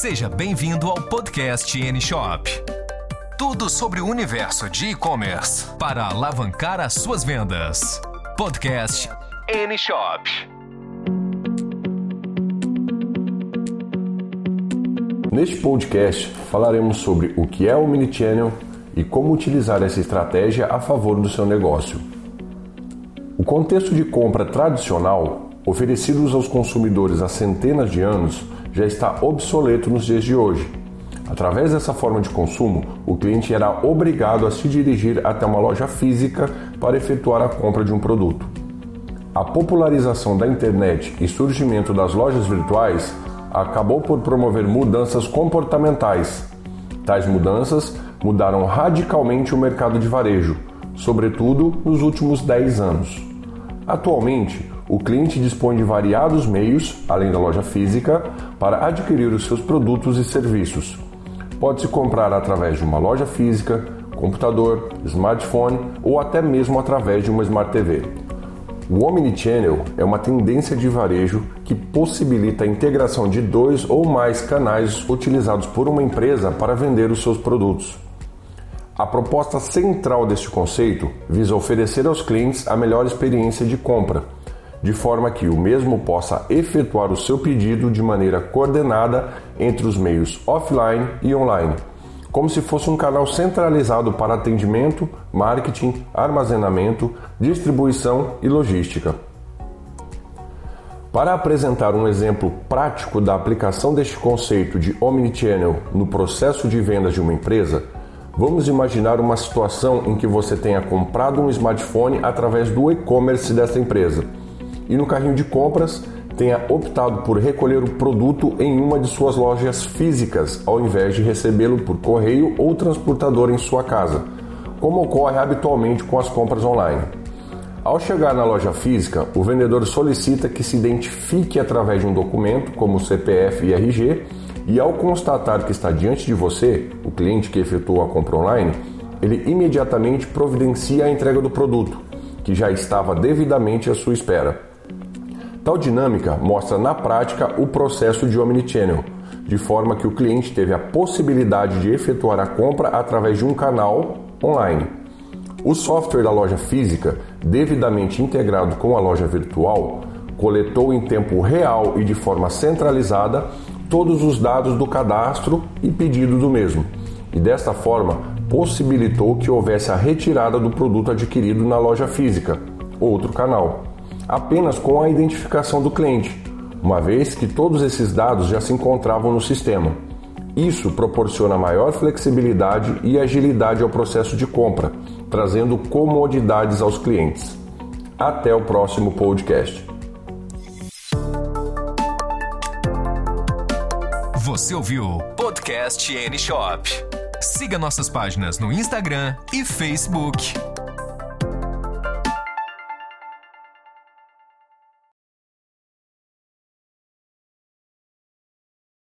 Seja bem-vindo ao podcast N-Shop. Tudo sobre o universo de e-commerce para alavancar as suas vendas. Podcast N-Shop. Neste podcast falaremos sobre o que é o Omnichannel e como utilizar essa estratégia a favor do seu negócio. O contexto de compra tradicional, oferecidos aos consumidores há centenas de anos, já está obsoleto nos dias de hoje. Através dessa forma de consumo, o cliente era obrigado a se dirigir até uma loja física para efetuar a compra de um produto. A popularização da internet e surgimento das lojas virtuais acabou por promover mudanças comportamentais. Tais mudanças mudaram radicalmente o mercado de varejo, sobretudo nos últimos 10 anos. Atualmente, o cliente dispõe de variados meios, além da loja física, para adquirir os seus produtos e serviços. Pode-se comprar através de uma loja física, computador, smartphone ou até mesmo através de uma Smart TV. O Omnichannel é uma tendência de varejo que possibilita a integração de dois ou mais canais utilizados por uma empresa para vender os seus produtos. A proposta central deste conceito visa oferecer aos clientes a melhor experiência de compra de forma que o mesmo possa efetuar o seu pedido de maneira coordenada entre os meios offline e online, como se fosse um canal centralizado para atendimento, marketing, armazenamento, distribuição e logística. Para apresentar um exemplo prático da aplicação deste conceito de omnichannel no processo de vendas de uma empresa, vamos imaginar uma situação em que você tenha comprado um smartphone através do e-commerce dessa empresa e no carrinho de compras tenha optado por recolher o produto em uma de suas lojas físicas, ao invés de recebê-lo por correio ou transportador em sua casa, como ocorre habitualmente com as compras online. Ao chegar na loja física, o vendedor solicita que se identifique através de um documento, como CPF e RG, e ao constatar que está diante de você, o cliente que efetuou a compra online, ele imediatamente providencia a entrega do produto, que já estava devidamente à sua espera. Tal dinâmica mostra na prática o processo de omnichannel, de forma que o cliente teve a possibilidade de efetuar a compra através de um canal online. O software da loja física, devidamente integrado com a loja virtual, coletou em tempo real e de forma centralizada todos os dados do cadastro e pedido do mesmo, e desta forma possibilitou que houvesse a retirada do produto adquirido na loja física, outro canal apenas com a identificação do cliente, uma vez que todos esses dados já se encontravam no sistema. Isso proporciona maior flexibilidade e agilidade ao processo de compra, trazendo comodidades aos clientes. Até o próximo podcast. Você ouviu Podcast N Shop. Siga nossas páginas no Instagram e Facebook.